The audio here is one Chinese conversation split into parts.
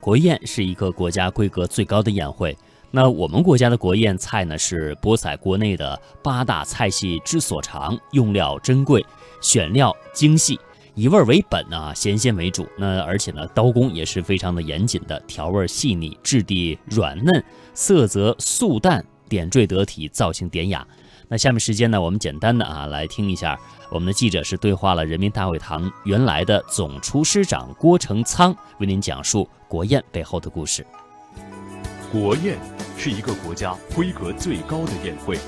国宴是一个国家规格最高的宴会。那我们国家的国宴菜呢，是博采国内的八大菜系之所长，用料珍贵，选料精细，以味为本啊，咸鲜为主。那而且呢，刀工也是非常的严谨的，调味细腻，质地软嫩，色泽素淡，点缀得体，造型典雅。那下面时间呢，我们简单的啊来听一下，我们的记者是对话了人民大会堂原来的总厨师长郭成仓，为您讲述国宴背后的故事。国宴是一个国家规格最高的宴会，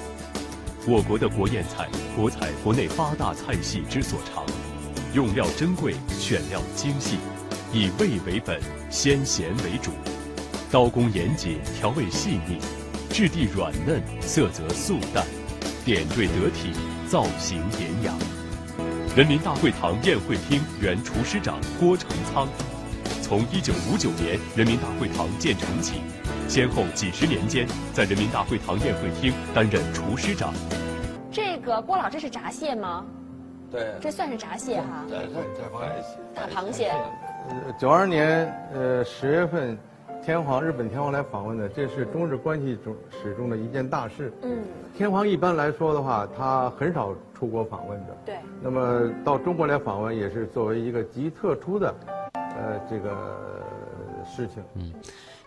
我国的国宴菜博采国内八大菜系之所长，用料珍贵，选料精细，以味为本，鲜咸为主，刀工严谨，调味细腻，质地软嫩，色泽素淡。点缀得体，造型典雅。人民大会堂宴会厅原厨师长郭成仓，从一九五九年人民大会堂建成起，先后几十年间在人民大会堂宴会厅担任厨师长。这个郭老，这是闸蟹吗？对，这算是闸蟹哈。对对对，大螃蟹。呃，九二年呃十月份。天皇，日本天皇来访问的，这是中日关系中始终的一件大事。嗯，天皇一般来说的话，他很少出国访问的。对。那么到中国来访问，也是作为一个极特殊的，呃，这个事情。嗯。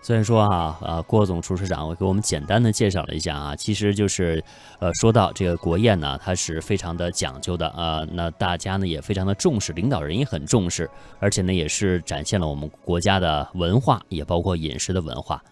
虽然说啊，呃，郭总厨师长，我给我们简单的介绍了一下啊，其实就是，呃，说到这个国宴呢，它是非常的讲究的啊，那大家呢也非常的重视，领导人也很重视，而且呢也是展现了我们国家的文化，也包括饮食的文化。